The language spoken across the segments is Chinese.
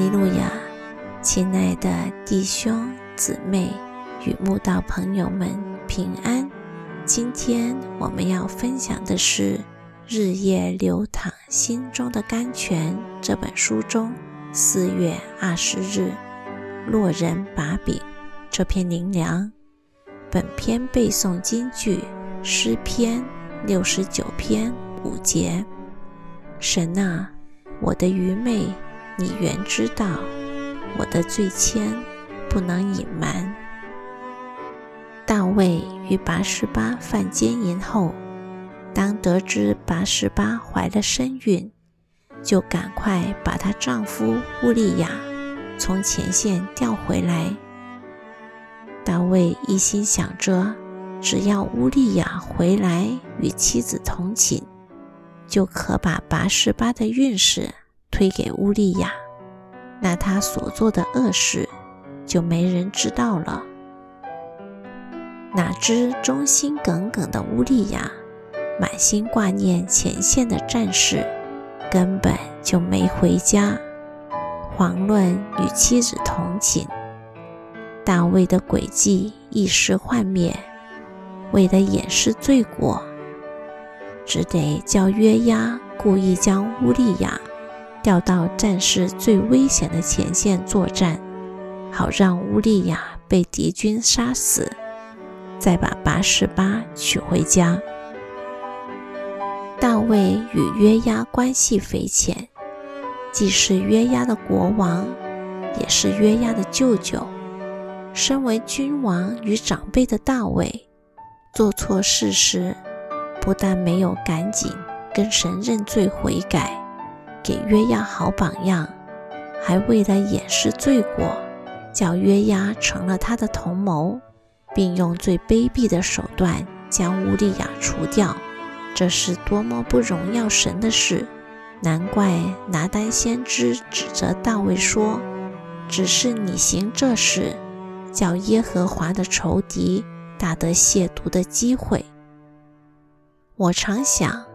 哈利路亚，亲爱的弟兄姊妹与慕道朋友们平安。今天我们要分享的是《日夜流淌心中的甘泉》这本书中四月二十日落人把柄这篇灵粮。本篇背诵金句诗篇六十九篇五节。神啊，我的愚昧。你原知道我的罪愆不能隐瞒。大卫与拔示巴犯奸淫后，当得知拔示巴怀了身孕，就赶快把她丈夫乌利亚从前线调回来。大卫一心想着，只要乌利亚回来与妻子同寝，就可把拔示巴的运势。推给乌利亚，那他所做的恶事就没人知道了。哪知忠心耿耿的乌利亚，满心挂念前线的战士，根本就没回家，遑论与妻子同寝。大卫的诡计一时幻灭，为了掩饰罪过，只得叫约押故意将乌利亚。调到战事最危险的前线作战，好让乌利亚被敌军杀死，再把八十八娶回家。大卫与约押关系匪浅，既是约押的国王，也是约押的舅舅。身为君王与长辈的大卫，做错事时，不但没有赶紧跟神认罪悔改。给约押好榜样，还为了掩饰罪过，叫约押成了他的同谋，并用最卑鄙的手段将乌利亚除掉。这是多么不荣耀神的事！难怪拿单先知指责大卫说：“只是你行这事，叫耶和华的仇敌大得亵渎的机会。”我常想。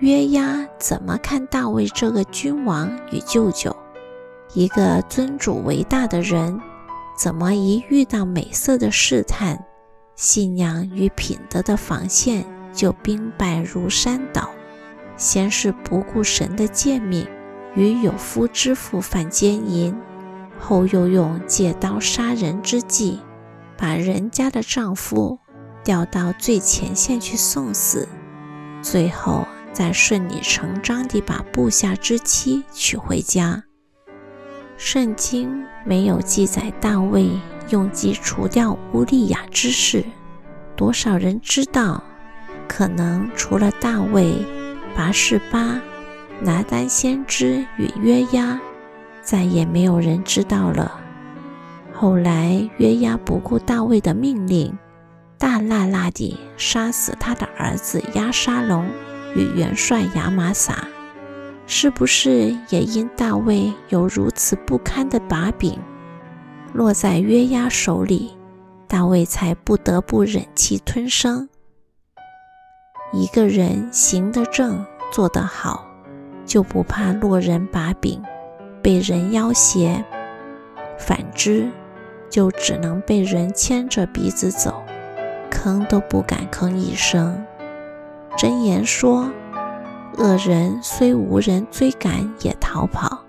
约押怎么看大卫这个君王与舅舅，一个尊主为大的人，怎么一遇到美色的试探，信仰与品德的防线就兵败如山倒？先是不顾神的诫命，与有夫之妇犯奸淫，后又用借刀杀人之计，把人家的丈夫调到最前线去送死，最后。再顺理成章地把部下之妻娶回家。圣经没有记载大卫用计除掉乌利亚之事，多少人知道？可能除了大卫、拔示巴、拿单先知与约押，再也没有人知道了。后来约押不顾大卫的命令，大剌剌地杀死他的儿子押沙龙。与元帅亚玛撒，是不是也因大卫有如此不堪的把柄落在约押手里，大卫才不得不忍气吞声？一个人行得正，做得好，就不怕落人把柄，被人要挟；反之，就只能被人牵着鼻子走，吭都不敢吭一声。箴言说：“恶人虽无人追赶也逃跑，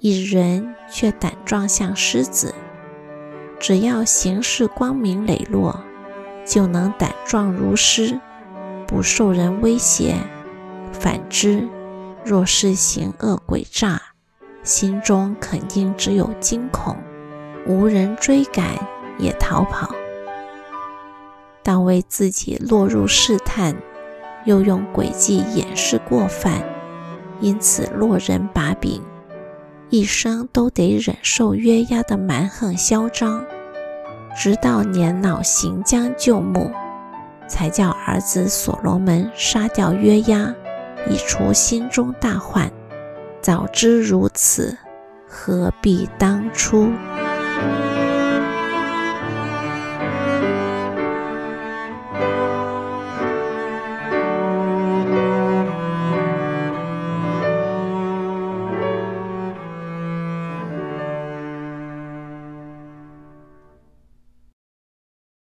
一人却胆壮像狮子。只要行事光明磊落，就能胆壮如狮，不受人威胁。反之，若是行恶诡诈，心中肯定只有惊恐，无人追赶也逃跑。当为自己落入试探。”又用诡计掩饰过犯，因此落人把柄，一生都得忍受约押的蛮横嚣张，直到年老行将就木，才叫儿子所罗门杀掉约押，以除心中大患。早知如此，何必当初？